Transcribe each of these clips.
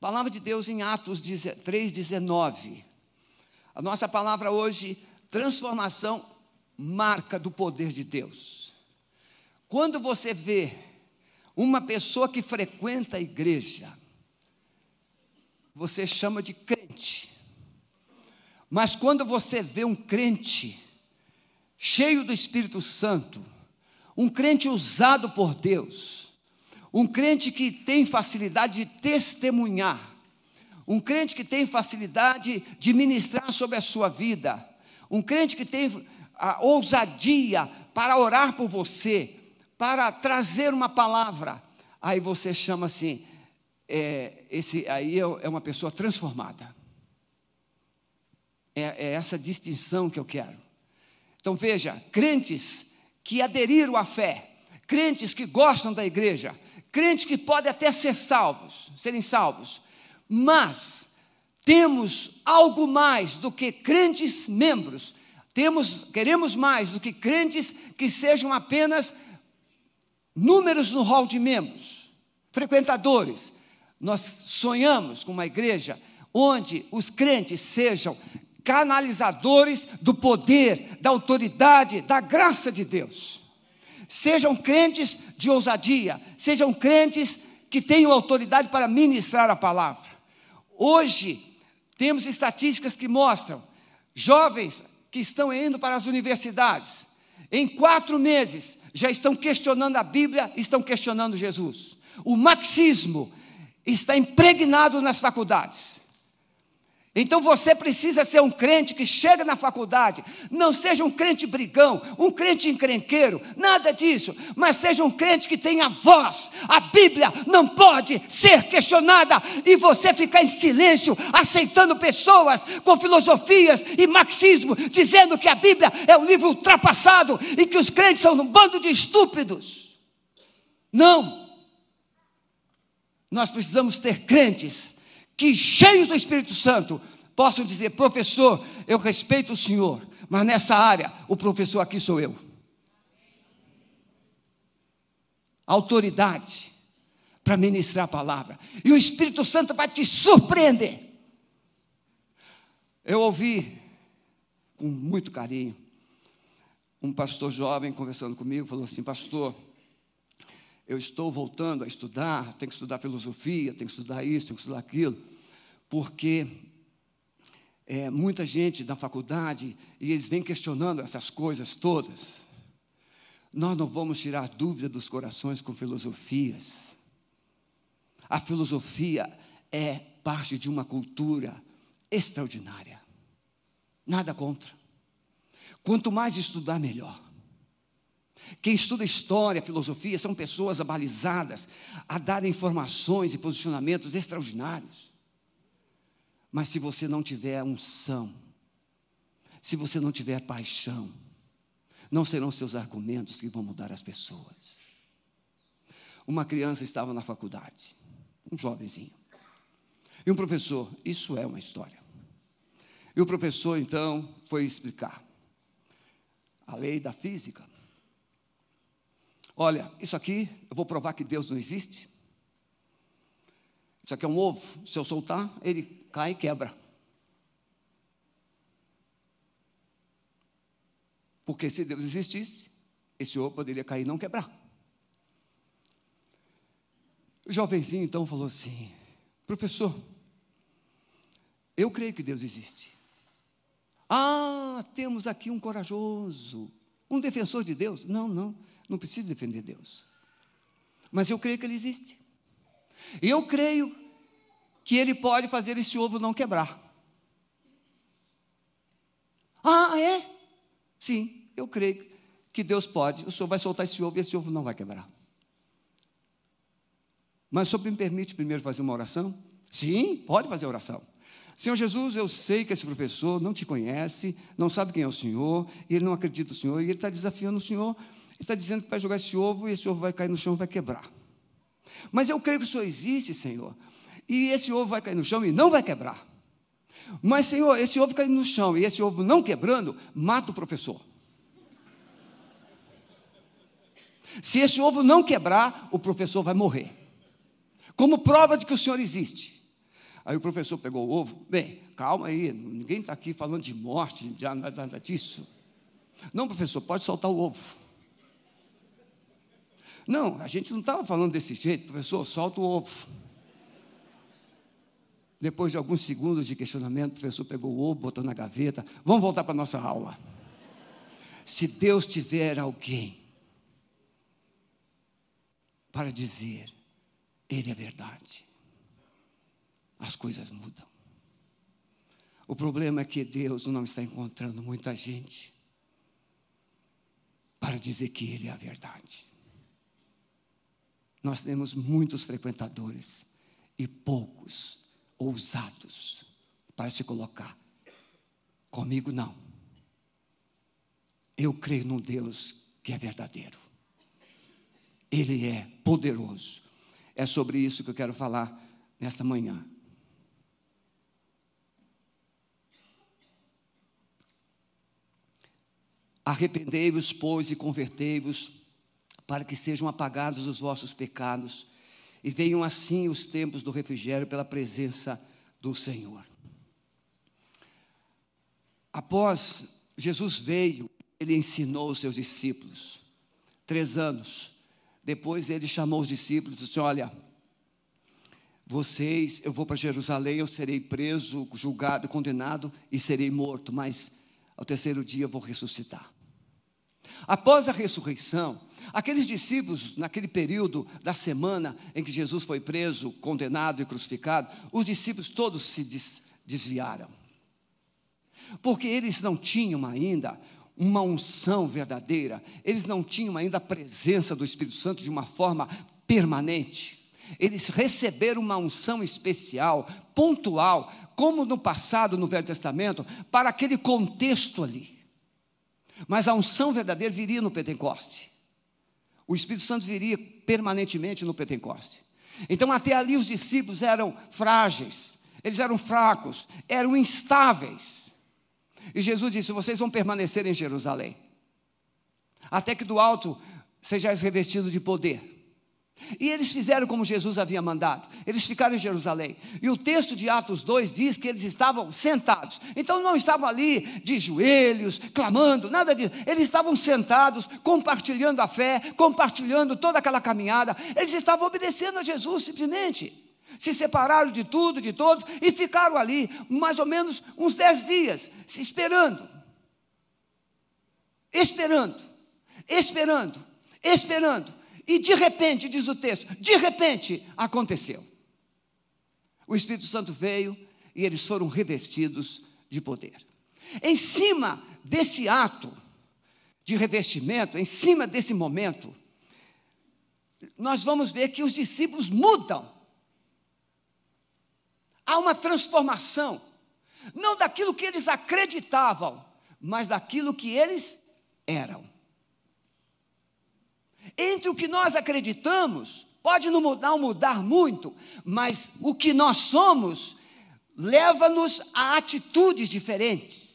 Palavra de Deus em Atos 3,19. A nossa palavra hoje, transformação, marca do poder de Deus. Quando você vê uma pessoa que frequenta a igreja, você chama de crente. Mas quando você vê um crente cheio do Espírito Santo, um crente usado por Deus, um crente que tem facilidade de testemunhar, um crente que tem facilidade de ministrar sobre a sua vida, um crente que tem a ousadia para orar por você, para trazer uma palavra, aí você chama assim, é, esse aí é, é uma pessoa transformada. É, é essa distinção que eu quero. Então veja, crentes que aderiram à fé, crentes que gostam da igreja, crentes que podem até ser salvos, serem salvos, mas temos algo mais do que crentes membros, temos, queremos mais do que crentes que sejam apenas números no hall de membros, frequentadores. Nós sonhamos com uma igreja onde os crentes sejam canalizadores do poder, da autoridade, da graça de Deus. Sejam crentes de ousadia, sejam crentes que tenham autoridade para ministrar a palavra. Hoje, temos estatísticas que mostram jovens que estão indo para as universidades, em quatro meses, já estão questionando a Bíblia, estão questionando Jesus. O marxismo está impregnado nas faculdades. Então você precisa ser um crente que chega na faculdade, não seja um crente brigão, um crente encrenqueiro, nada disso, mas seja um crente que tenha voz. A Bíblia não pode ser questionada e você ficar em silêncio, aceitando pessoas com filosofias e marxismo, dizendo que a Bíblia é um livro ultrapassado e que os crentes são um bando de estúpidos. Não. Nós precisamos ter crentes que, cheios do Espírito Santo, possam dizer: professor, eu respeito o senhor, mas nessa área, o professor aqui sou eu. Autoridade para ministrar a palavra, e o Espírito Santo vai te surpreender. Eu ouvi com muito carinho um pastor jovem conversando comigo, falou assim: Pastor, eu estou voltando a estudar, tenho que estudar filosofia, tenho que estudar isso, tenho que estudar aquilo, porque é, muita gente da faculdade, e eles vêm questionando essas coisas todas. Nós não vamos tirar dúvida dos corações com filosofias. A filosofia é parte de uma cultura extraordinária. Nada contra. Quanto mais estudar, melhor. Quem estuda história, filosofia, são pessoas abalizadas a dar informações e posicionamentos extraordinários. Mas se você não tiver unção, se você não tiver paixão, não serão seus argumentos que vão mudar as pessoas. Uma criança estava na faculdade, um jovenzinho, e um professor, isso é uma história. E o professor então foi explicar a lei da física. Olha, isso aqui eu vou provar que Deus não existe. Isso aqui é um ovo. Se eu soltar, ele cai e quebra. Porque se Deus existisse, esse ovo poderia cair e não quebrar. O jovenzinho então falou assim: professor, eu creio que Deus existe. Ah, temos aqui um corajoso, um defensor de Deus. Não, não. Não preciso defender Deus. Mas eu creio que Ele existe. E eu creio que Ele pode fazer esse ovo não quebrar. Ah, é? Sim, eu creio que Deus pode. O Senhor vai soltar esse ovo e esse ovo não vai quebrar. Mas o Senhor me permite primeiro fazer uma oração? Sim, pode fazer oração. Senhor Jesus, eu sei que esse professor não te conhece, não sabe quem é o Senhor, ele não acredita no Senhor, e ele está desafiando o Senhor ele está dizendo que vai jogar esse ovo e esse ovo vai cair no chão e vai quebrar. Mas eu creio que o Senhor existe, Senhor. E esse ovo vai cair no chão e não vai quebrar. Mas, Senhor, esse ovo caindo no chão e esse ovo não quebrando, mata o professor. Se esse ovo não quebrar, o professor vai morrer. Como prova de que o Senhor existe. Aí o professor pegou o ovo. Bem, calma aí, ninguém está aqui falando de morte, de nada disso. Não, professor, pode soltar o ovo. Não, a gente não estava falando desse jeito, professor, solta o ovo. Depois de alguns segundos de questionamento, o professor pegou o ovo, botou na gaveta. Vamos voltar para a nossa aula. Se Deus tiver alguém para dizer, Ele é verdade, as coisas mudam. O problema é que Deus não está encontrando muita gente para dizer que Ele é a verdade. Nós temos muitos frequentadores e poucos ousados para se colocar. Comigo não. Eu creio num Deus que é verdadeiro. Ele é poderoso. É sobre isso que eu quero falar nesta manhã. Arrependei-vos, pois, e convertei-vos, para que sejam apagados os vossos pecados, e venham assim os tempos do refrigério pela presença do Senhor. Após Jesus veio, ele ensinou os seus discípulos, três anos. Depois ele chamou os discípulos e disse: Olha, vocês, eu vou para Jerusalém, eu serei preso, julgado, condenado e serei morto, mas ao terceiro dia eu vou ressuscitar. Após a ressurreição, aqueles discípulos, naquele período da semana em que Jesus foi preso, condenado e crucificado, os discípulos todos se desviaram. Porque eles não tinham ainda uma unção verdadeira, eles não tinham ainda a presença do Espírito Santo de uma forma permanente. Eles receberam uma unção especial, pontual, como no passado, no Velho Testamento, para aquele contexto ali. Mas a unção verdadeira viria no Pentecoste. O Espírito Santo viria permanentemente no Pentecoste. Então, até ali, os discípulos eram frágeis, eles eram fracos, eram instáveis. E Jesus disse: Vocês vão permanecer em Jerusalém, até que do alto sejais revestidos de poder. E eles fizeram como Jesus havia mandado. Eles ficaram em Jerusalém. E o texto de Atos 2 diz que eles estavam sentados. Então não estavam ali de joelhos, clamando, nada disso. Eles estavam sentados, compartilhando a fé, compartilhando toda aquela caminhada. Eles estavam obedecendo a Jesus simplesmente. Se separaram de tudo, de todos, e ficaram ali mais ou menos uns dez dias, se esperando. Esperando, esperando, esperando e de repente, diz o texto, de repente aconteceu. O Espírito Santo veio e eles foram revestidos de poder. Em cima desse ato de revestimento, em cima desse momento, nós vamos ver que os discípulos mudam. Há uma transformação, não daquilo que eles acreditavam, mas daquilo que eles eram. Entre o que nós acreditamos, pode não mudar, não mudar muito, mas o que nós somos leva-nos a atitudes diferentes.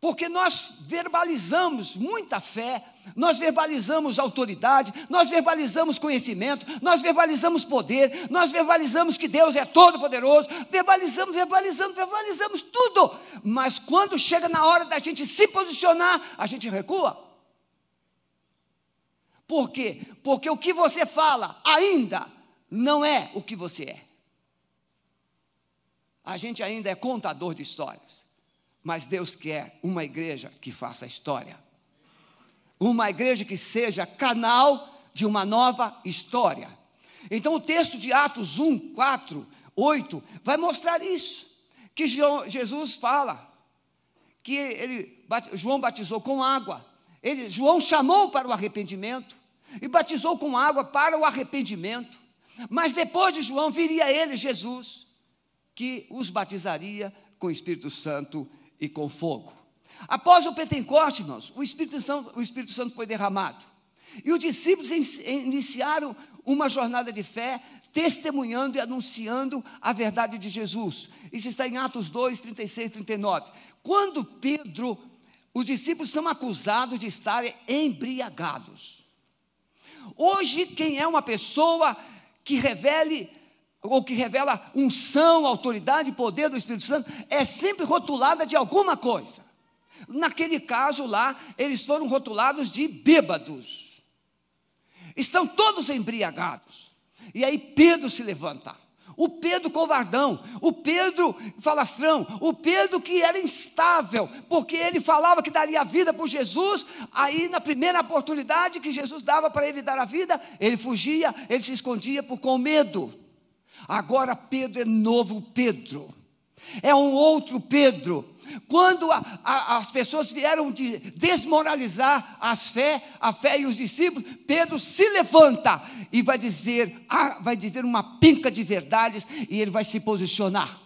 Porque nós verbalizamos muita fé, nós verbalizamos autoridade, nós verbalizamos conhecimento, nós verbalizamos poder, nós verbalizamos que Deus é todo-poderoso, verbalizamos, verbalizamos, verbalizamos tudo. Mas quando chega na hora da gente se posicionar, a gente recua. Por quê? Porque o que você fala ainda não é o que você é. A gente ainda é contador de histórias, mas Deus quer uma igreja que faça história. Uma igreja que seja canal de uma nova história. Então o texto de Atos 1, 4, 8 vai mostrar isso. Que Jesus fala que ele, João batizou com água. Ele, João chamou para o arrependimento e batizou com água para o arrependimento. Mas depois de João viria ele, Jesus, que os batizaria com o Espírito Santo e com fogo. Após o Pentecoste, irmãos, o Espírito Santo, o Espírito Santo foi derramado. E os discípulos iniciaram uma jornada de fé, testemunhando e anunciando a verdade de Jesus. Isso está em Atos 2, 36, 39. Quando Pedro, os discípulos são acusados de estarem embriagados. Hoje, quem é uma pessoa que revele ou que revela unção, autoridade poder do Espírito Santo, é sempre rotulada de alguma coisa. Naquele caso lá, eles foram rotulados de bêbados. Estão todos embriagados. E aí Pedro se levanta. O Pedro covardão, o Pedro falastrão, o Pedro que era instável, porque ele falava que daria a vida por Jesus, aí na primeira oportunidade que Jesus dava para ele dar a vida, ele fugia, ele se escondia por com medo. Agora Pedro é novo Pedro, é um outro Pedro, quando a, a, as pessoas vieram de desmoralizar as fé, a fé e os discípulos, Pedro se levanta e vai dizer, ah, vai dizer uma pinca de verdades e ele vai se posicionar.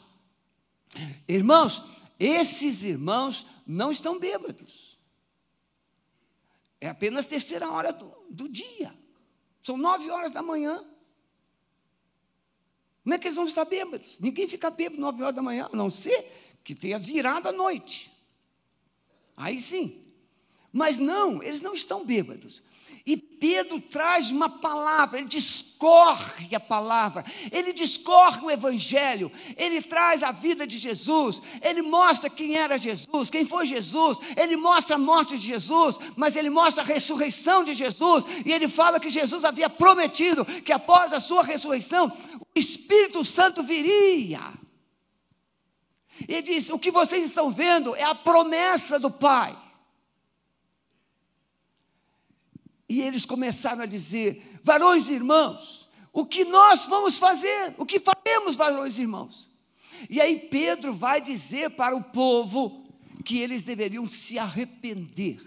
Irmãos, esses irmãos não estão bêbados. É apenas terceira hora do, do dia. São nove horas da manhã. Como é que eles vão estar bêbados? Ninguém fica bêbado nove horas da manhã, a não ser que tenha virado a noite. Aí sim. Mas não, eles não estão bêbados. E Pedro traz uma palavra, ele discorre a palavra, ele discorre o evangelho, ele traz a vida de Jesus, ele mostra quem era Jesus, quem foi Jesus, ele mostra a morte de Jesus, mas ele mostra a ressurreição de Jesus, e ele fala que Jesus havia prometido que após a sua ressurreição, o Espírito Santo viria. Ele diz: O que vocês estão vendo é a promessa do Pai. E eles começaram a dizer: Varões e irmãos, o que nós vamos fazer? O que faremos, varões e irmãos? E aí Pedro vai dizer para o povo que eles deveriam se arrepender.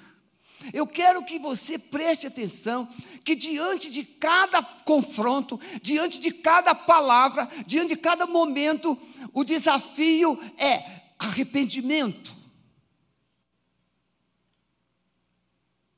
Eu quero que você preste atenção que diante de cada confronto, diante de cada palavra, diante de cada momento, o desafio é arrependimento.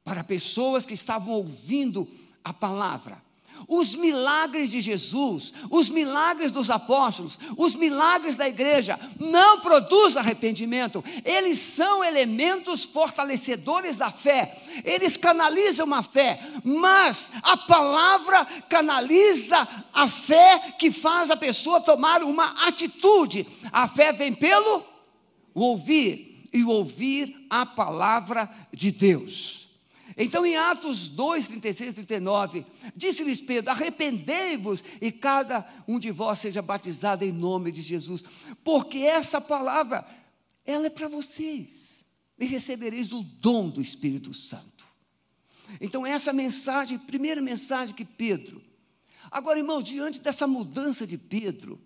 Para pessoas que estavam ouvindo a palavra os milagres de Jesus, os milagres dos apóstolos, os milagres da igreja não produzem arrependimento, eles são elementos fortalecedores da fé, eles canalizam a fé, mas a palavra canaliza a fé que faz a pessoa tomar uma atitude. A fé vem pelo ouvir, e ouvir a palavra de Deus. Então, em Atos 2, 36 e 39, disse-lhes Pedro: Arrependei-vos e cada um de vós seja batizado em nome de Jesus, porque essa palavra, ela é para vocês, e recebereis o dom do Espírito Santo. Então, essa mensagem, primeira mensagem que Pedro. Agora, irmãos, diante dessa mudança de Pedro,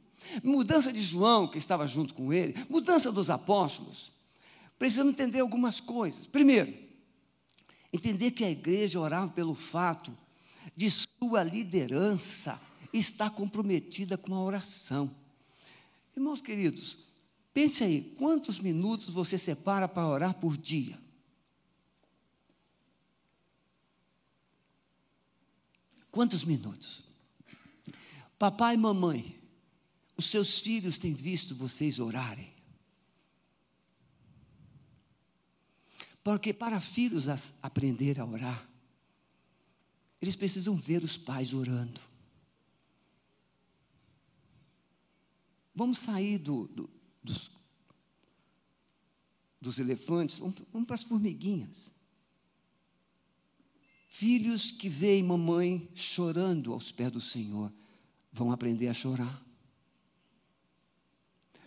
mudança de João, que estava junto com ele, mudança dos apóstolos, precisamos entender algumas coisas. Primeiro, Entender que a igreja orava pelo fato de sua liderança estar comprometida com a oração. Irmãos queridos, pense aí, quantos minutos você separa para orar por dia? Quantos minutos? Papai e mamãe, os seus filhos têm visto vocês orarem? Porque para filhos aprender a orar, eles precisam ver os pais orando. Vamos sair do, do, dos, dos elefantes, vamos, vamos para as formiguinhas. Filhos que veem mamãe chorando aos pés do Senhor, vão aprender a chorar.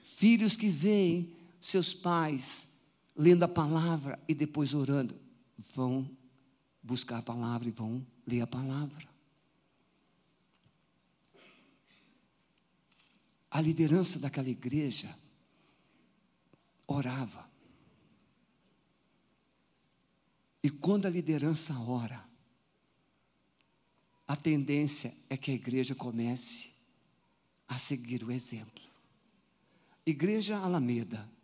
Filhos que veem seus pais lendo a palavra e depois orando, vão buscar a palavra e vão ler a palavra. A liderança daquela igreja orava. E quando a liderança ora, a tendência é que a igreja comece a seguir o exemplo. Igreja Alameda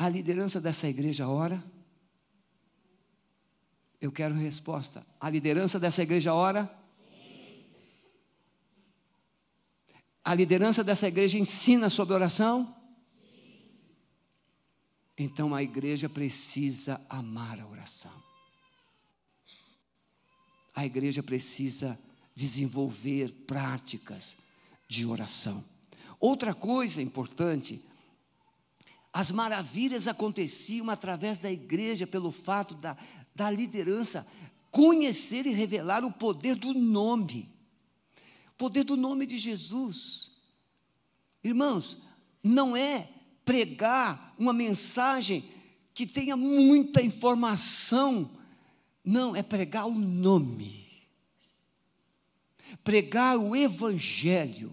a liderança dessa igreja ora? Eu quero resposta. A liderança dessa igreja ora? Sim. A liderança dessa igreja ensina sobre oração? Sim. Então a igreja precisa amar a oração. A igreja precisa desenvolver práticas de oração. Outra coisa importante, as maravilhas aconteciam através da igreja, pelo fato da, da liderança conhecer e revelar o poder do nome, o poder do nome de Jesus. Irmãos, não é pregar uma mensagem que tenha muita informação, não, é pregar o nome, pregar o Evangelho,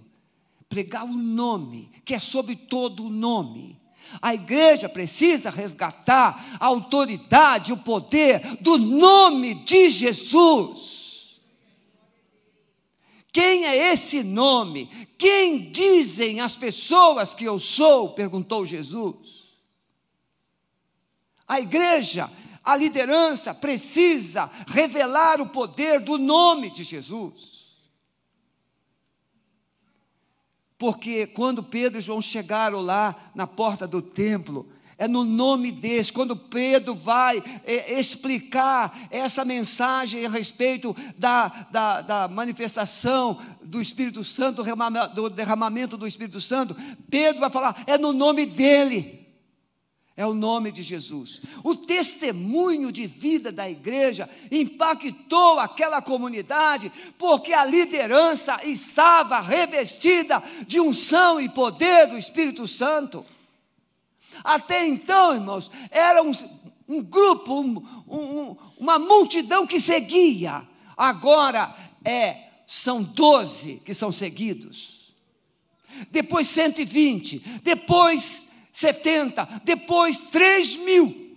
pregar o nome, que é sobre todo o nome. A igreja precisa resgatar a autoridade, o poder do nome de Jesus. Quem é esse nome? Quem dizem as pessoas que eu sou? perguntou Jesus. A igreja, a liderança precisa revelar o poder do nome de Jesus. Porque quando Pedro e João chegaram lá na porta do templo, é no nome desse, quando Pedro vai é, explicar essa mensagem a respeito da, da, da, manifestação do Espírito Santo, do derramamento do Espírito Santo, Pedro vai falar, é no nome dele é o nome de Jesus. O testemunho de vida da igreja impactou aquela comunidade, porque a liderança estava revestida de unção e poder do Espírito Santo. Até então, irmãos, era um, um grupo, um, um, uma multidão que seguia. Agora é, são doze que são seguidos. Depois 120, depois 70, depois 3 mil.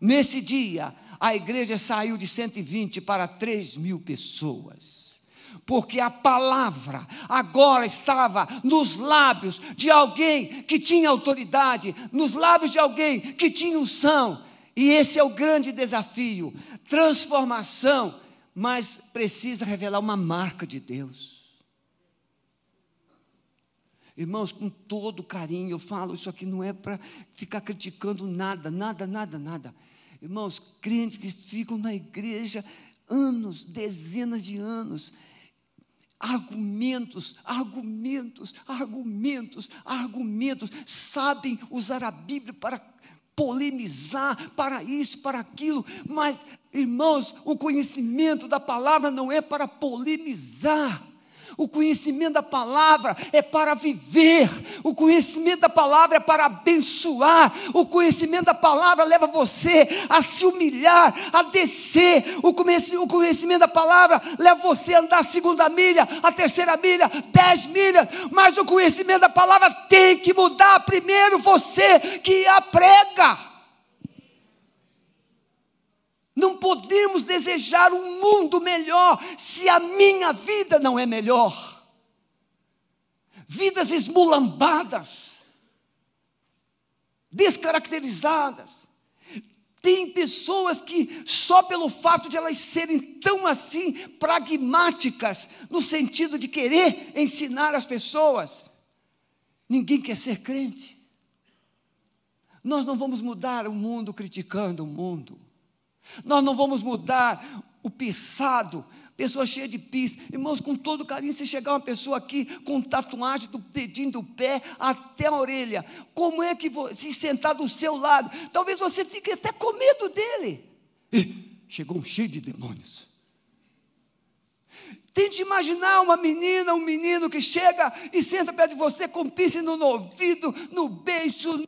Nesse dia, a igreja saiu de 120 para 3 mil pessoas. Porque a palavra agora estava nos lábios de alguém que tinha autoridade, nos lábios de alguém que tinha unção. E esse é o grande desafio: transformação, mas precisa revelar uma marca de Deus. Irmãos, com todo carinho, eu falo, isso aqui não é para ficar criticando nada, nada, nada, nada. Irmãos, crentes que ficam na igreja anos, dezenas de anos, argumentos, argumentos, argumentos, argumentos, sabem usar a Bíblia para polemizar, para isso, para aquilo, mas, irmãos, o conhecimento da palavra não é para polemizar. O conhecimento da palavra é para viver, o conhecimento da palavra é para abençoar, o conhecimento da palavra leva você a se humilhar, a descer, o conhecimento da palavra leva você a andar a segunda milha, a terceira milha, dez milhas, mas o conhecimento da palavra tem que mudar primeiro você que a prega. Não podemos desejar um mundo melhor se a minha vida não é melhor. Vidas esmulambadas, descaracterizadas. Tem pessoas que, só pelo fato de elas serem tão assim pragmáticas, no sentido de querer ensinar as pessoas, ninguém quer ser crente. Nós não vamos mudar o mundo criticando o mundo. Nós não vamos mudar o pisado, pessoa cheia de pis. Irmãos, com todo carinho, se chegar uma pessoa aqui com tatuagem do dedinho do pé até a orelha, como é que você, se sentar do seu lado, talvez você fique até com medo dele. Ih, chegou um cheio de demônios. Tente imaginar uma menina, um menino que chega e senta perto de você com piercing no ouvido, no beiço,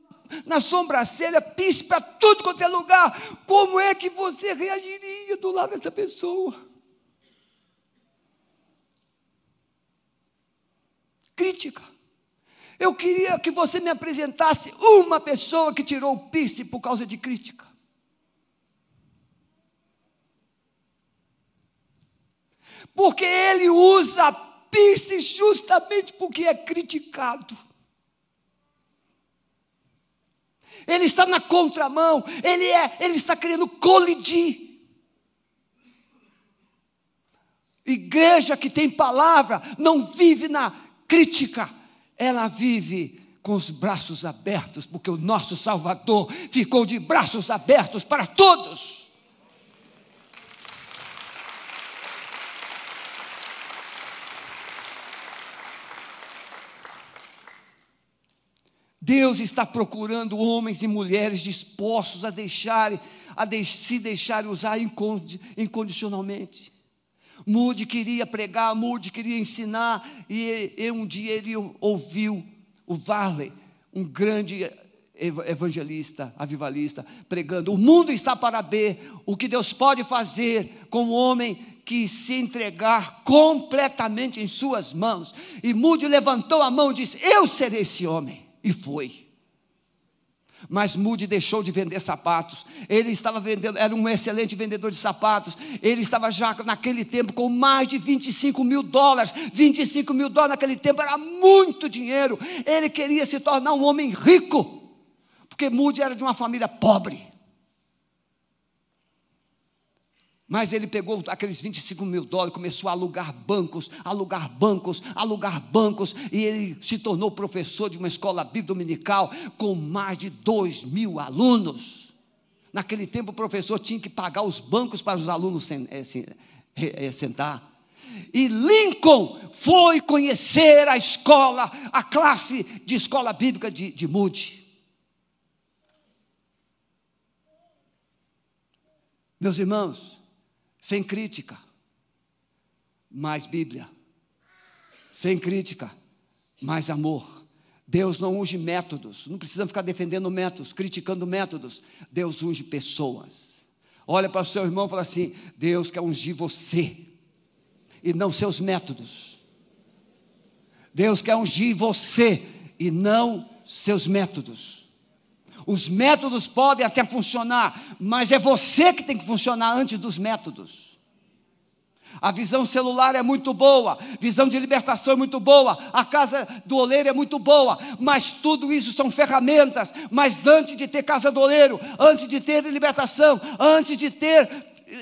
na sobrancelha, pisse para tudo quanto é lugar. Como é que você reagiria do lado dessa pessoa? Crítica. Eu queria que você me apresentasse uma pessoa que tirou o piercing por causa de crítica. Porque ele usa piercing justamente porque é criticado. Ele está na contramão, ele é, ele está querendo colidir. Igreja que tem palavra não vive na crítica, ela vive com os braços abertos, porque o nosso Salvador ficou de braços abertos para todos. Deus está procurando homens e mulheres dispostos a deixarem, a de, se deixarem usar incondicionalmente. Mude queria pregar, Mude queria ensinar, e, e um dia ele ouviu o Varley, um grande evangelista, avivalista, pregando: o mundo está para ver o que Deus pode fazer com o homem que se entregar completamente em suas mãos. E Mude levantou a mão e disse: Eu serei esse homem. E foi. Mas Moody deixou de vender sapatos. Ele estava vendendo, era um excelente vendedor de sapatos. Ele estava já naquele tempo com mais de 25 mil dólares. 25 mil dólares naquele tempo era muito dinheiro. Ele queria se tornar um homem rico, porque Moody era de uma família pobre. Mas ele pegou aqueles 25 mil dólares, começou a alugar bancos, alugar bancos, alugar bancos, e ele se tornou professor de uma escola bíblica dominical com mais de 2 mil alunos. Naquele tempo, o professor tinha que pagar os bancos para os alunos eh, eh, sentar. E Lincoln foi conhecer a escola, a classe de escola bíblica de, de Moody. Meus irmãos, sem crítica, mais Bíblia. Sem crítica, mais amor. Deus não unge métodos, não precisamos ficar defendendo métodos, criticando métodos. Deus unge pessoas. Olha para o seu irmão e fala assim: Deus quer ungir você, e não seus métodos. Deus quer ungir você, e não seus métodos. Os métodos podem até funcionar, mas é você que tem que funcionar antes dos métodos. A visão celular é muito boa, visão de libertação é muito boa, a casa do oleiro é muito boa, mas tudo isso são ferramentas. Mas antes de ter casa do oleiro, antes de ter libertação, antes de ter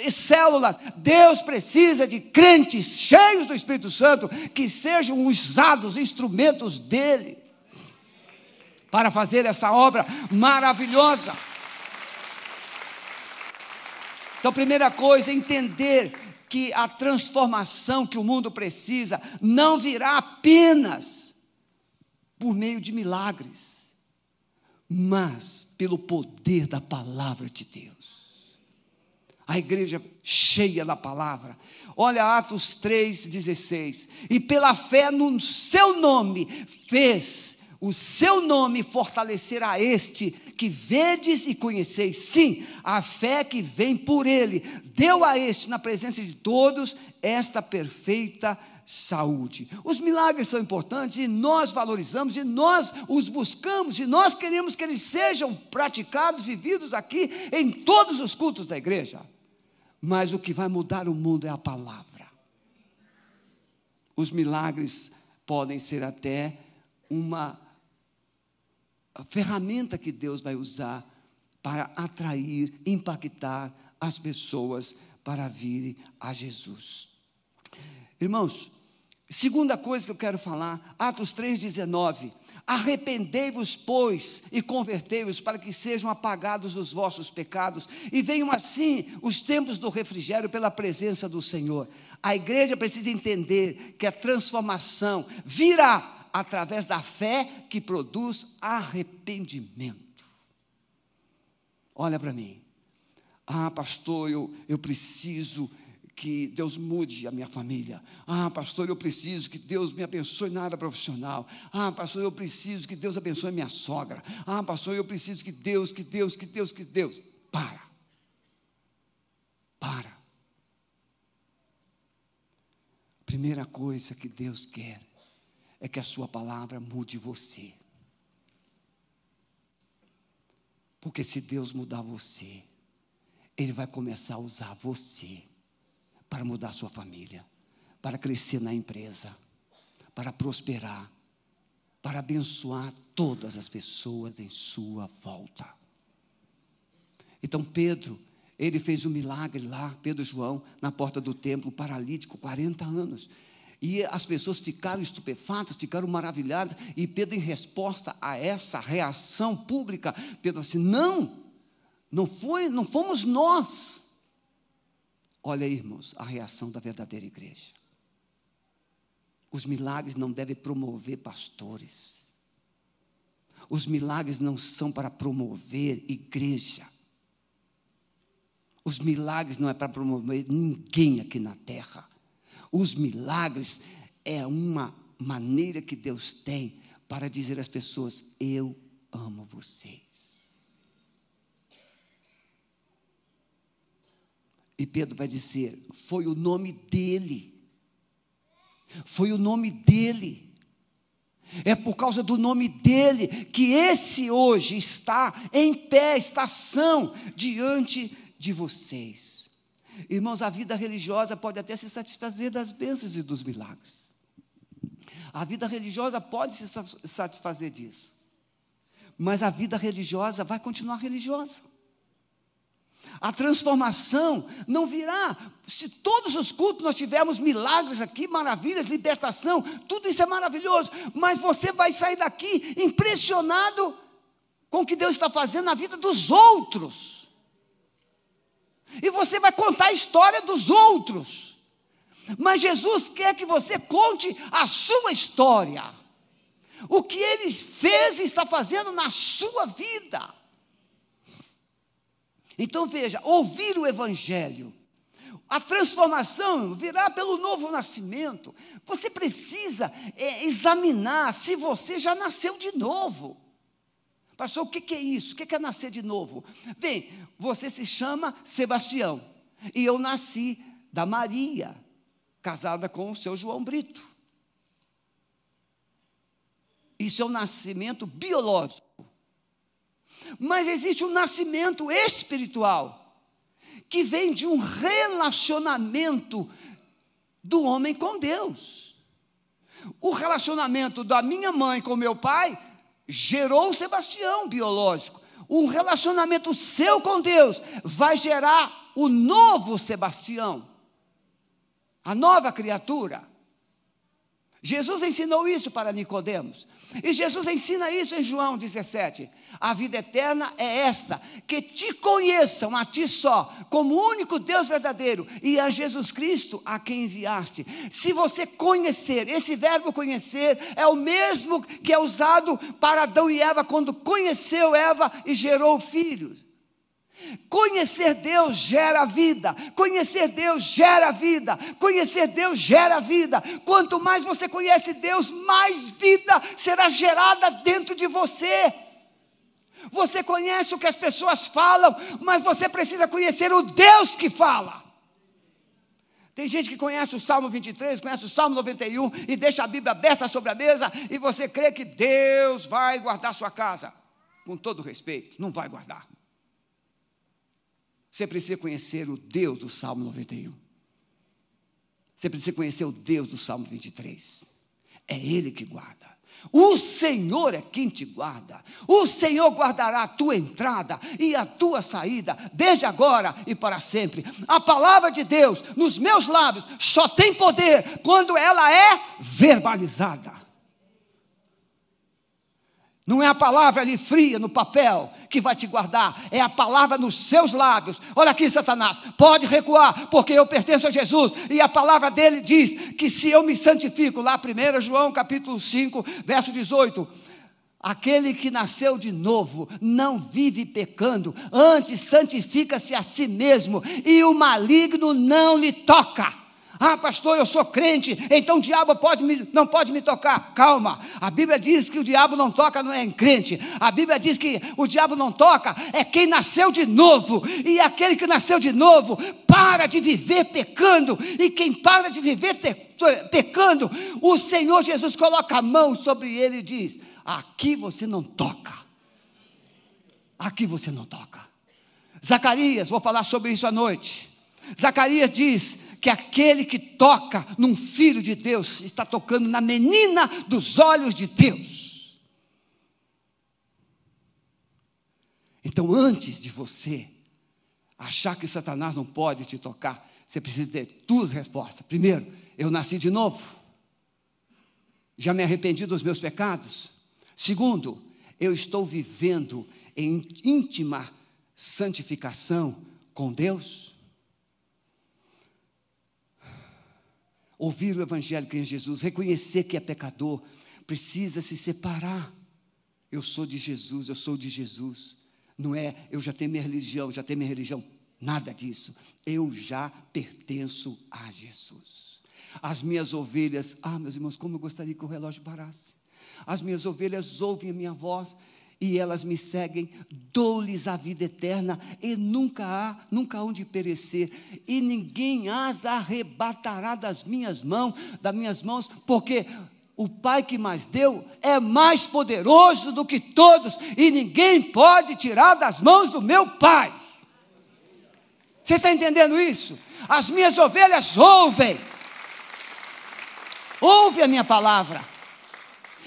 células, Deus precisa de crentes cheios do Espírito Santo que sejam usados instrumentos dele para fazer essa obra maravilhosa. Então, primeira coisa, entender que a transformação que o mundo precisa não virá apenas por meio de milagres, mas pelo poder da palavra de Deus. A igreja cheia da palavra. Olha Atos 3,16. E pela fé no seu nome fez o seu nome fortalecerá este que vedes e conheceis. Sim, a fé que vem por ele deu a este, na presença de todos, esta perfeita saúde. Os milagres são importantes e nós valorizamos e nós os buscamos e nós queremos que eles sejam praticados, vividos aqui em todos os cultos da igreja. Mas o que vai mudar o mundo é a palavra. Os milagres podem ser até uma a ferramenta que Deus vai usar para atrair, impactar as pessoas para virem a Jesus. Irmãos, segunda coisa que eu quero falar, Atos 3,19. Arrependei-vos, pois, e convertei-vos, para que sejam apagados os vossos pecados, e venham assim os tempos do refrigério pela presença do Senhor. A igreja precisa entender que a transformação virá através da fé que produz arrependimento. Olha para mim. Ah, pastor, eu, eu preciso que Deus mude a minha família. Ah, pastor, eu preciso que Deus me abençoe na área profissional. Ah, pastor, eu preciso que Deus abençoe minha sogra. Ah, pastor, eu preciso que Deus, que Deus, que Deus, que Deus. Para. Para. Primeira coisa que Deus quer é que a sua palavra mude você. Porque se Deus mudar você, Ele vai começar a usar você para mudar a sua família, para crescer na empresa, para prosperar, para abençoar todas as pessoas em sua volta. Então Pedro, ele fez um milagre lá, Pedro e João, na porta do templo, paralítico, 40 anos. E as pessoas ficaram estupefatas, ficaram maravilhadas. E Pedro, em resposta a essa reação pública, Pedro assim: não, não foi, não fomos nós. Olha, irmãos, a reação da verdadeira igreja. Os milagres não devem promover pastores. Os milagres não são para promover igreja. Os milagres não é para promover ninguém aqui na terra. Os milagres é uma maneira que Deus tem para dizer às pessoas: Eu amo vocês. E Pedro vai dizer: Foi o nome dele. Foi o nome dele. É por causa do nome dele que esse hoje está em pé, está são diante de vocês. Irmãos, a vida religiosa pode até se satisfazer das bênçãos e dos milagres. A vida religiosa pode se satisfazer disso. Mas a vida religiosa vai continuar religiosa. A transformação não virá. Se todos os cultos nós tivermos milagres aqui, maravilhas, libertação, tudo isso é maravilhoso, mas você vai sair daqui impressionado com o que Deus está fazendo na vida dos outros. E você vai contar a história dos outros. Mas Jesus quer que você conte a sua história. O que ele fez e está fazendo na sua vida. Então veja, ouvir o Evangelho. A transformação virá pelo novo nascimento. Você precisa é, examinar se você já nasceu de novo. Pastor, o que, é isso? O que, é nascer de novo? Bem, você se chama Sebastião. E eu nasci da Maria, casada com o seu João Brito. Isso é um nascimento biológico. Mas existe um nascimento espiritual, que vem de um relacionamento do homem com Deus. O relacionamento da minha mãe com meu pai gerou o Sebastião biológico. Um relacionamento seu com Deus vai gerar o novo Sebastião, a nova criatura. Jesus ensinou isso para Nicodemos. E Jesus ensina isso em João 17. A vida eterna é esta: que te conheçam a ti só, como único Deus verdadeiro, e a Jesus Cristo a quem enviaste. Se você conhecer, esse verbo conhecer é o mesmo que é usado para Adão e Eva quando conheceu Eva e gerou filhos. Conhecer Deus gera vida, conhecer Deus gera vida, conhecer Deus gera vida. Quanto mais você conhece Deus, mais vida será gerada dentro de você. Você conhece o que as pessoas falam, mas você precisa conhecer o Deus que fala. Tem gente que conhece o Salmo 23, conhece o Salmo 91 e deixa a Bíblia aberta sobre a mesa e você crê que Deus vai guardar sua casa. Com todo respeito, não vai guardar. Você precisa conhecer o Deus do Salmo 91. Você precisa conhecer o Deus do Salmo 23. É Ele que guarda. O Senhor é quem te guarda. O Senhor guardará a tua entrada e a tua saída, desde agora e para sempre. A palavra de Deus nos meus lábios só tem poder quando ela é verbalizada. Não é a palavra ali fria no papel que vai te guardar, é a palavra nos seus lábios. Olha aqui, Satanás, pode recuar, porque eu pertenço a Jesus, e a palavra dele diz que se eu me santifico, lá 1 João capítulo 5, verso 18. Aquele que nasceu de novo não vive pecando, antes santifica-se a si mesmo, e o maligno não lhe toca. Ah, pastor, eu sou crente, então o diabo pode me, não pode me tocar. Calma, a Bíblia diz que o diabo não toca, não é em crente. A Bíblia diz que o diabo não toca, é quem nasceu de novo. E aquele que nasceu de novo para de viver pecando. E quem para de viver pecando, o Senhor Jesus coloca a mão sobre ele e diz: Aqui você não toca. Aqui você não toca. Zacarias, vou falar sobre isso à noite. Zacarias diz: que aquele que toca num filho de Deus está tocando na menina dos olhos de Deus. Então, antes de você achar que Satanás não pode te tocar, você precisa ter duas respostas. Primeiro, eu nasci de novo, já me arrependi dos meus pecados. Segundo, eu estou vivendo em íntima santificação com Deus. Ouvir o Evangelho que é Jesus, reconhecer que é pecador, precisa se separar. Eu sou de Jesus, eu sou de Jesus. Não é eu já tenho minha religião, já tenho minha religião. Nada disso. Eu já pertenço a Jesus. As minhas ovelhas, ah, meus irmãos, como eu gostaria que o relógio parasse. As minhas ovelhas ouvem a minha voz e elas me seguem, dou-lhes a vida eterna e nunca há, nunca hão de perecer, e ninguém as arrebatará das minhas mãos, das minhas mãos, porque o Pai que mais deu é mais poderoso do que todos, e ninguém pode tirar das mãos do meu Pai. Você está entendendo isso? As minhas ovelhas ouvem, ouve a minha palavra,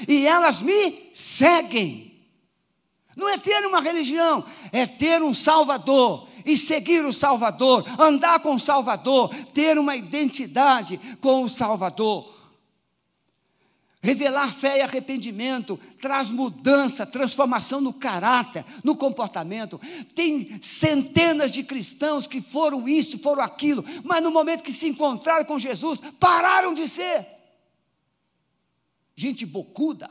e elas me seguem. Não é ter uma religião, é ter um Salvador e seguir o Salvador, andar com o Salvador, ter uma identidade com o Salvador. Revelar fé e arrependimento traz mudança, transformação no caráter, no comportamento. Tem centenas de cristãos que foram isso, foram aquilo, mas no momento que se encontraram com Jesus, pararam de ser. Gente bocuda,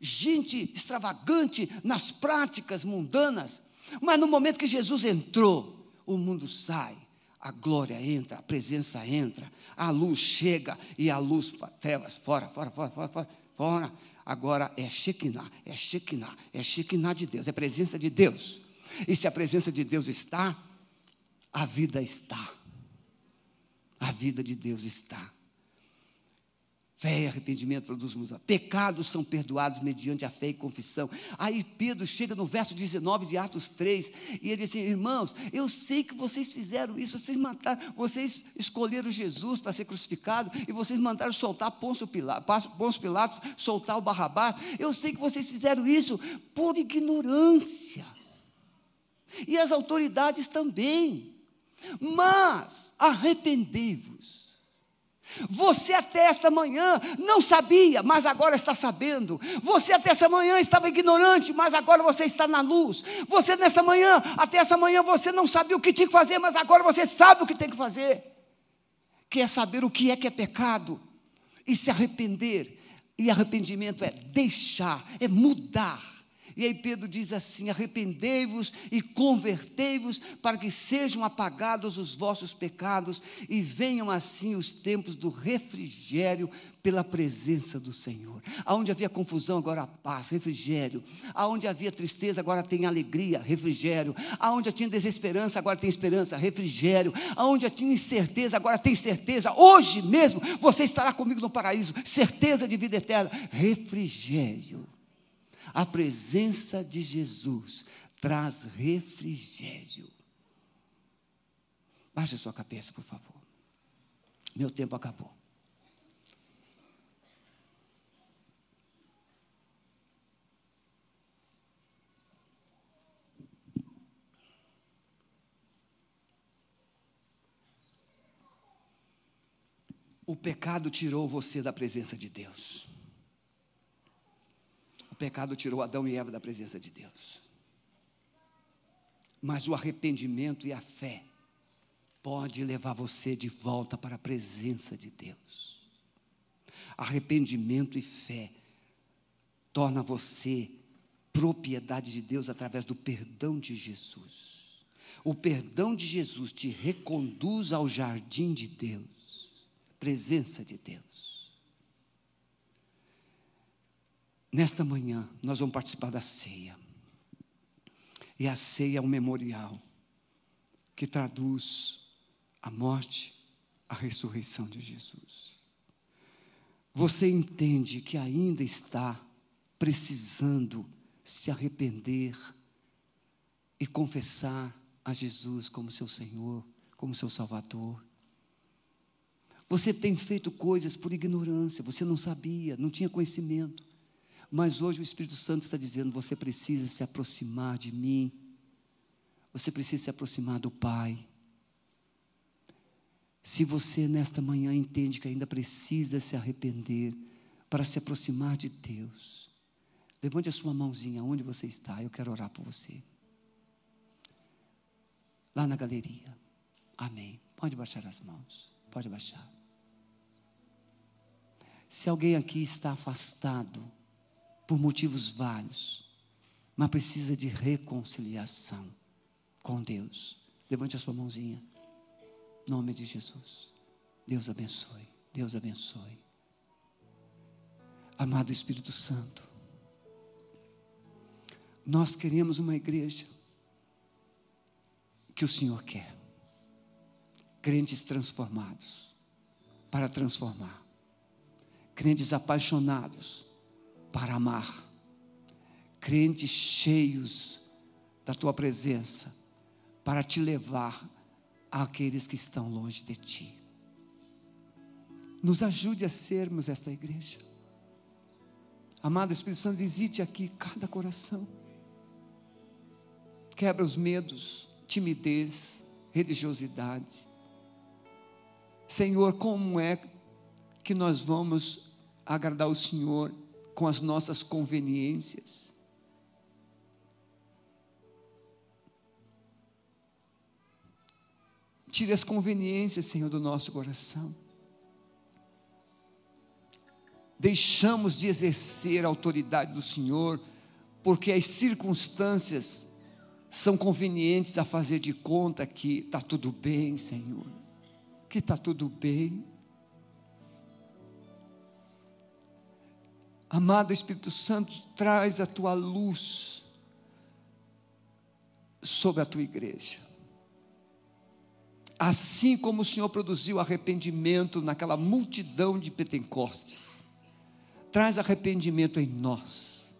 gente extravagante nas práticas mundanas, mas no momento que Jesus entrou, o mundo sai, a glória entra, a presença entra, a luz chega e a luz, trevas, fora, fora, fora, fora, fora, fora. Agora é Shekinah, é Shekinah, é Shekinah de Deus, é presença de Deus. E se a presença de Deus está, a vida está. A vida de Deus está. Fé e arrependimento produz mudança. Pecados são perdoados mediante a fé e confissão. Aí Pedro chega no verso 19 de Atos 3 e ele diz assim: Irmãos, eu sei que vocês fizeram isso, vocês mataram, vocês escolheram Jesus para ser crucificado e vocês mandaram soltar Pôncio Pilatos, Pilatos, soltar o Barrabás. Eu sei que vocês fizeram isso por ignorância. E as autoridades também. Mas arrependei-vos você até esta manhã não sabia, mas agora está sabendo. Você até essa manhã estava ignorante, mas agora você está na luz. Você nessa manhã, até essa manhã você não sabia o que tinha que fazer, mas agora você sabe o que tem que fazer. Quer saber o que é que é pecado e se arrepender. E arrependimento é deixar, é mudar e aí Pedro diz assim: arrependei-vos e convertei-vos, para que sejam apagados os vossos pecados e venham assim os tempos do refrigério pela presença do Senhor. Aonde havia confusão, agora há paz, refrigério. Aonde havia tristeza, agora tem alegria, refrigério. Aonde tinha desesperança, agora tem esperança, refrigério. Aonde tinha incerteza, agora tem certeza. Hoje mesmo você estará comigo no paraíso, certeza de vida eterna, refrigério. A presença de Jesus traz refrigério. Baixe a sua cabeça, por favor. Meu tempo acabou. O pecado tirou você da presença de Deus. O pecado tirou Adão e Eva da presença de Deus. Mas o arrependimento e a fé pode levar você de volta para a presença de Deus. Arrependimento e fé torna você propriedade de Deus através do perdão de Jesus. O perdão de Jesus te reconduz ao jardim de Deus, presença de Deus. Nesta manhã, nós vamos participar da ceia. E a ceia é um memorial que traduz a morte, a ressurreição de Jesus. Você entende que ainda está precisando se arrepender e confessar a Jesus como seu Senhor, como seu Salvador. Você tem feito coisas por ignorância, você não sabia, não tinha conhecimento. Mas hoje o Espírito Santo está dizendo: você precisa se aproximar de mim, você precisa se aproximar do Pai. Se você nesta manhã entende que ainda precisa se arrepender para se aproximar de Deus, levante a sua mãozinha onde você está, eu quero orar por você. Lá na galeria. Amém. Pode baixar as mãos. Pode baixar. Se alguém aqui está afastado, por motivos vários, mas precisa de reconciliação com Deus. Levante a sua mãozinha. Nome de Jesus. Deus abençoe. Deus abençoe. Amado Espírito Santo, nós queremos uma igreja que o Senhor quer. Crentes transformados para transformar. Crentes apaixonados para amar. Crentes cheios da tua presença para te levar àqueles que estão longe de ti. Nos ajude a sermos esta igreja. Amado Espírito Santo, visite aqui cada coração. Quebra os medos, timidez, religiosidade. Senhor, como é que nós vamos agradar o Senhor com as nossas conveniências? Tire as conveniências, Senhor, do nosso coração. Deixamos de exercer a autoridade do Senhor, porque as circunstâncias são convenientes a fazer de conta que está tudo bem, Senhor, que está tudo bem. Amado Espírito Santo, traz a tua luz sobre a tua igreja. Assim como o Senhor produziu arrependimento naquela multidão de Pentecostes, traz arrependimento em nós,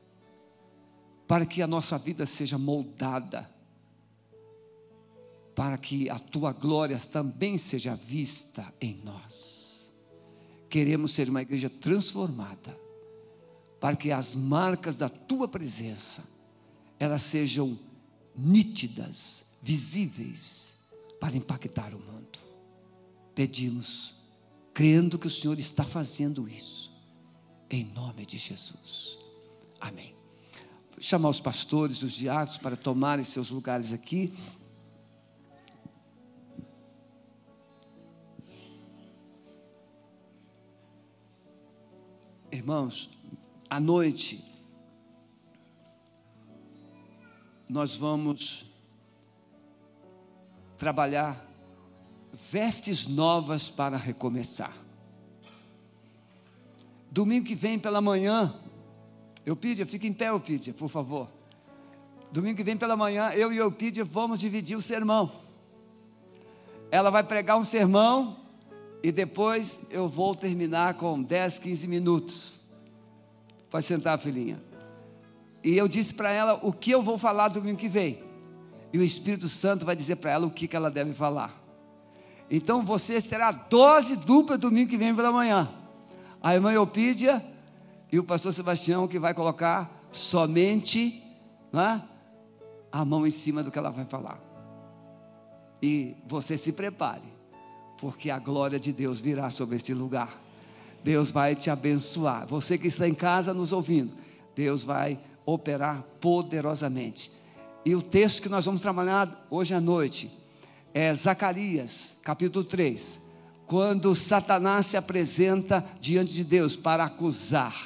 para que a nossa vida seja moldada, para que a tua glória também seja vista em nós. Queremos ser uma igreja transformada, para que as marcas da tua presença elas sejam nítidas, visíveis, para impactar o mundo. Pedimos, crendo que o Senhor está fazendo isso em nome de Jesus. Amém. Vou chamar os pastores, os diáconos para tomarem seus lugares aqui. Irmãos, à noite nós vamos trabalhar vestes novas para recomeçar. Domingo que vem pela manhã, Eupídia, fica em pé, Eupídia, por favor. Domingo que vem pela manhã, eu e Eupídia vamos dividir o sermão. Ela vai pregar um sermão e depois eu vou terminar com 10, 15 minutos. Pode sentar, filhinha. E eu disse para ela o que eu vou falar domingo que vem. E o Espírito Santo vai dizer para ela o que, que ela deve falar. Então você terá dose dupla domingo que vem pela manhã a irmã Eupídia e o pastor Sebastião que vai colocar somente é, a mão em cima do que ela vai falar. E você se prepare, porque a glória de Deus virá sobre este lugar. Deus vai te abençoar. Você que está em casa nos ouvindo, Deus vai operar poderosamente. E o texto que nós vamos trabalhar hoje à noite é Zacarias, capítulo 3, quando Satanás se apresenta diante de Deus para acusar,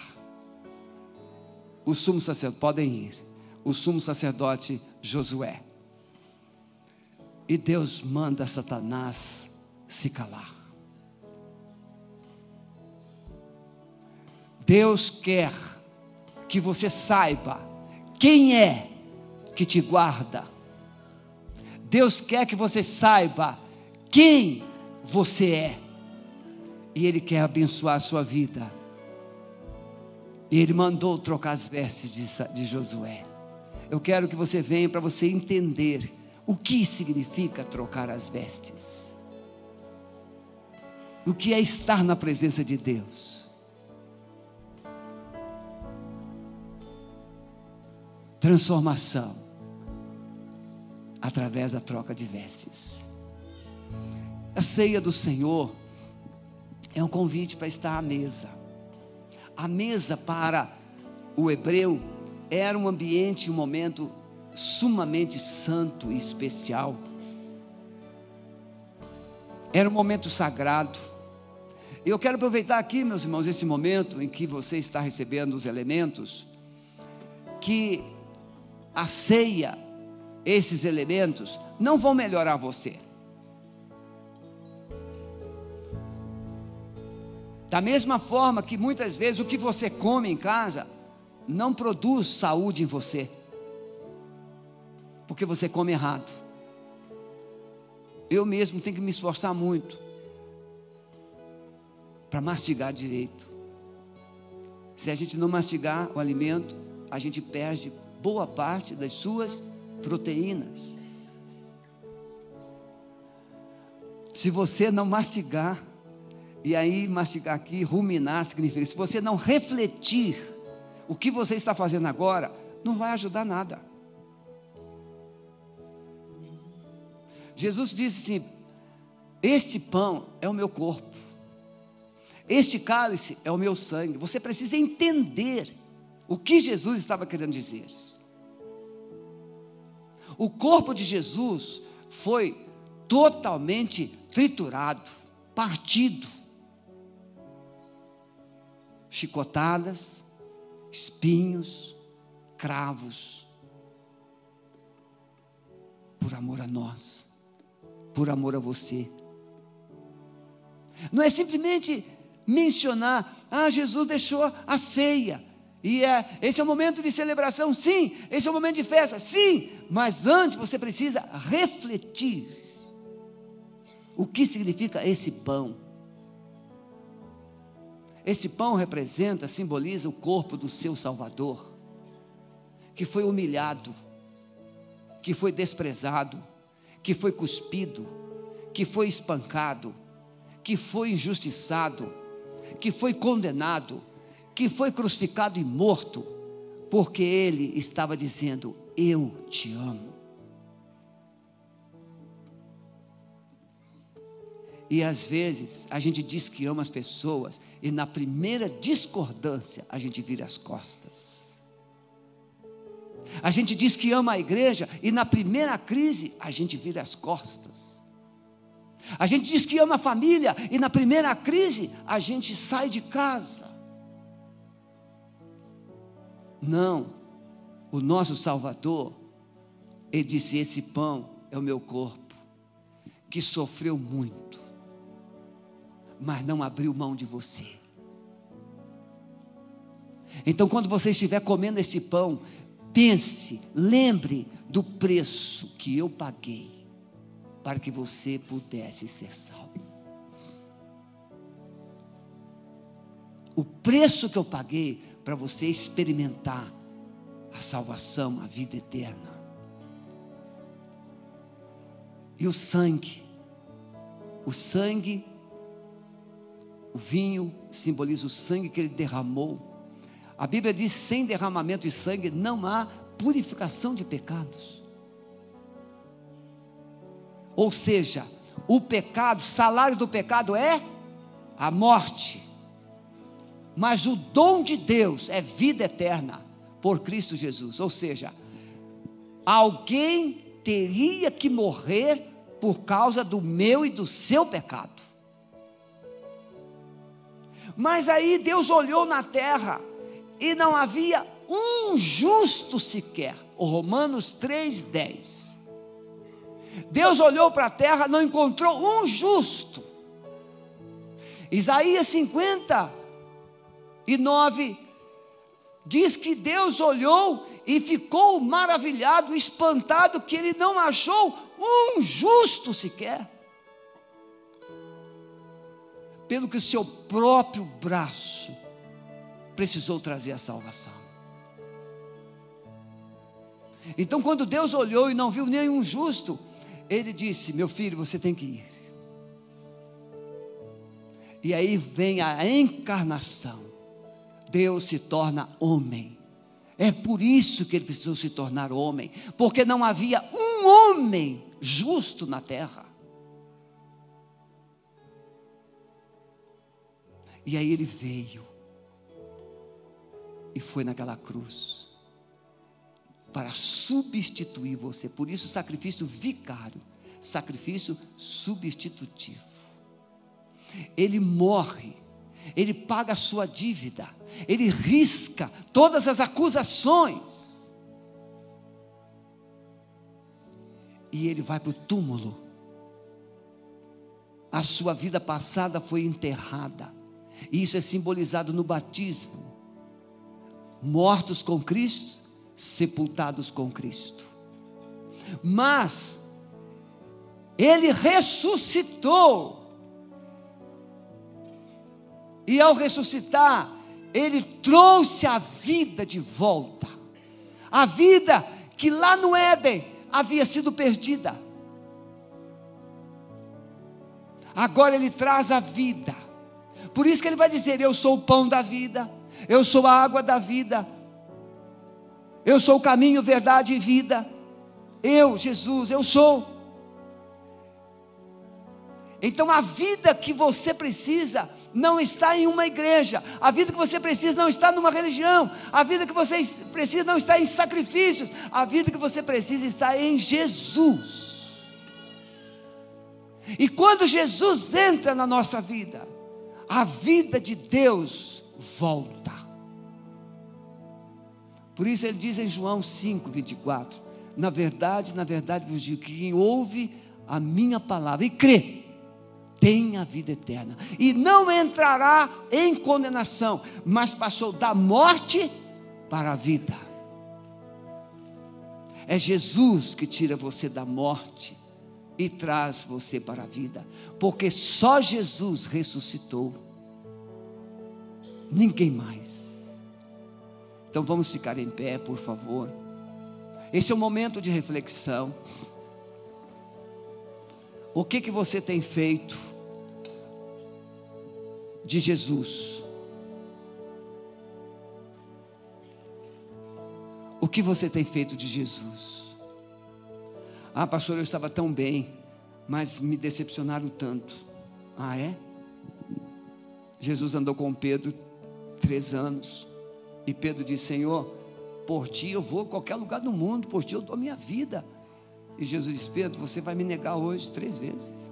o sumo sacerdote, podem ir, o sumo sacerdote Josué. E Deus manda Satanás se calar. Deus quer que você saiba quem é que te guarda. Deus quer que você saiba quem você é. E Ele quer abençoar a sua vida. E Ele mandou trocar as vestes de, de Josué. Eu quero que você venha para você entender o que significa trocar as vestes. O que é estar na presença de Deus. Transformação através da troca de vestes. A ceia do Senhor é um convite para estar à mesa. A mesa para o hebreu era um ambiente, um momento sumamente santo e especial. Era um momento sagrado. Eu quero aproveitar aqui, meus irmãos, esse momento em que você está recebendo os elementos, que a ceia, esses elementos, não vão melhorar você. Da mesma forma que muitas vezes o que você come em casa não produz saúde em você, porque você come errado. Eu mesmo tenho que me esforçar muito para mastigar direito. Se a gente não mastigar o alimento, a gente perde boa parte das suas proteínas. Se você não mastigar, e aí mastigar aqui, ruminar significa, se você não refletir o que você está fazendo agora, não vai ajudar nada. Jesus disse assim: Este pão é o meu corpo, este cálice é o meu sangue. Você precisa entender o que Jesus estava querendo dizer. O corpo de Jesus foi totalmente triturado, partido, chicotadas, espinhos, cravos, por amor a nós, por amor a você. Não é simplesmente mencionar, ah, Jesus deixou a ceia, e é, esse é o momento de celebração, sim. Esse é o momento de festa, sim. Mas antes você precisa refletir o que significa esse pão. Esse pão representa, simboliza o corpo do seu Salvador, que foi humilhado, que foi desprezado, que foi cuspido, que foi espancado, que foi injustiçado, que foi condenado que foi crucificado e morto, porque ele estava dizendo: Eu te amo. E às vezes a gente diz que ama as pessoas, e na primeira discordância a gente vira as costas. A gente diz que ama a igreja, e na primeira crise a gente vira as costas. A gente diz que ama a família, e na primeira crise a gente sai de casa. Não, o nosso Salvador, ele disse: Esse pão é o meu corpo, que sofreu muito, mas não abriu mão de você. Então, quando você estiver comendo esse pão, pense, lembre do preço que eu paguei para que você pudesse ser salvo. O preço que eu paguei para você experimentar a salvação, a vida eterna. E o sangue, o sangue, o vinho simboliza o sangue que ele derramou. A Bíblia diz: sem derramamento de sangue não há purificação de pecados. Ou seja, o pecado, salário do pecado é a morte mas o dom de Deus é vida eterna por Cristo Jesus. Ou seja, alguém teria que morrer por causa do meu e do seu pecado. Mas aí Deus olhou na terra e não havia um justo sequer. O Romanos 3:10. Deus olhou para a terra, não encontrou um justo. Isaías 50 e 9, diz que Deus olhou e ficou maravilhado, espantado, que ele não achou um justo sequer. Pelo que o seu próprio braço precisou trazer a salvação. Então, quando Deus olhou e não viu nenhum justo, ele disse: Meu filho, você tem que ir. E aí vem a encarnação. Deus se torna homem. É por isso que ele precisou se tornar homem, porque não havia um homem justo na terra. E aí ele veio e foi naquela cruz para substituir você. Por isso, sacrifício vicário, sacrifício substitutivo. Ele morre ele paga a sua dívida, ele risca todas as acusações. E ele vai para o túmulo. A sua vida passada foi enterrada. E isso é simbolizado no batismo. Mortos com Cristo, sepultados com Cristo. Mas ele ressuscitou e ao ressuscitar, ele trouxe a vida de volta. A vida que lá no Éden havia sido perdida. Agora ele traz a vida. Por isso que ele vai dizer: Eu sou o pão da vida, eu sou a água da vida, eu sou o caminho, verdade e vida. Eu, Jesus, eu sou. Então a vida que você precisa não está em uma igreja, a vida que você precisa não está numa religião, a vida que você precisa não está em sacrifícios, a vida que você precisa está em Jesus. E quando Jesus entra na nossa vida, a vida de Deus volta. Por isso ele diz em João 5, 24: Na verdade, na verdade vos digo que quem ouve a minha palavra e crê, tem a vida eterna e não entrará em condenação, mas passou da morte para a vida. É Jesus que tira você da morte e traz você para a vida, porque só Jesus ressuscitou, ninguém mais. Então vamos ficar em pé, por favor. Esse é o momento de reflexão. O que que você tem feito? De Jesus. O que você tem feito de Jesus? Ah, pastor, eu estava tão bem, mas me decepcionaram tanto. Ah, é? Jesus andou com Pedro três anos. E Pedro disse: Senhor, por ti eu vou a qualquer lugar do mundo, por ti eu dou minha vida. E Jesus disse: Pedro, você vai me negar hoje três vezes.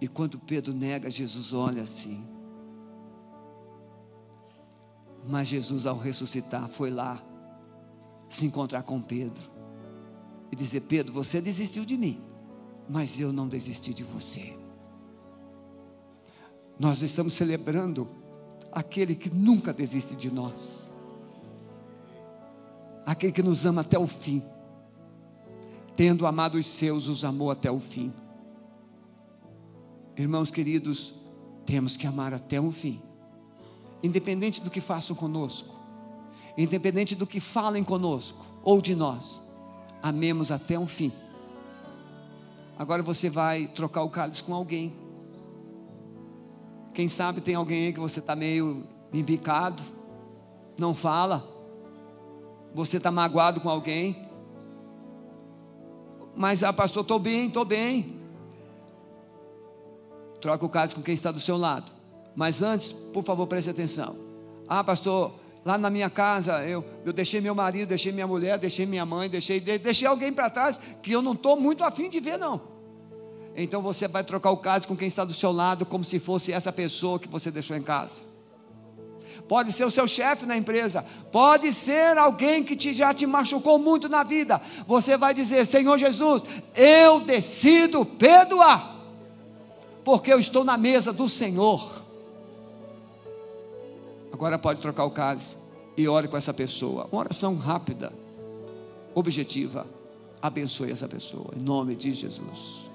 E quando Pedro nega, Jesus olha assim. Mas Jesus, ao ressuscitar, foi lá se encontrar com Pedro e dizer: Pedro, você desistiu de mim, mas eu não desisti de você. Nós estamos celebrando aquele que nunca desiste de nós, aquele que nos ama até o fim, tendo amado os seus, os amou até o fim. Irmãos queridos, temos que amar até o fim, independente do que façam conosco, independente do que falem conosco ou de nós, amemos até o fim. Agora você vai trocar o cálice com alguém. Quem sabe tem alguém aí que você está meio embicado, não fala, você está magoado com alguém, mas ah, pastor, estou bem, estou bem. Troca o cálice com quem está do seu lado. Mas antes, por favor, preste atenção. Ah, pastor, lá na minha casa eu, eu deixei meu marido, deixei minha mulher, deixei minha mãe, deixei, deixei alguém para trás que eu não estou muito afim de ver, não. Então você vai trocar o cálice com quem está do seu lado, como se fosse essa pessoa que você deixou em casa. Pode ser o seu chefe na empresa, pode ser alguém que te, já te machucou muito na vida. Você vai dizer: Senhor Jesus, eu decido perdoar porque eu estou na mesa do Senhor. Agora pode trocar o cálice e ore com essa pessoa. Uma oração rápida, objetiva. Abençoe essa pessoa, em nome de Jesus.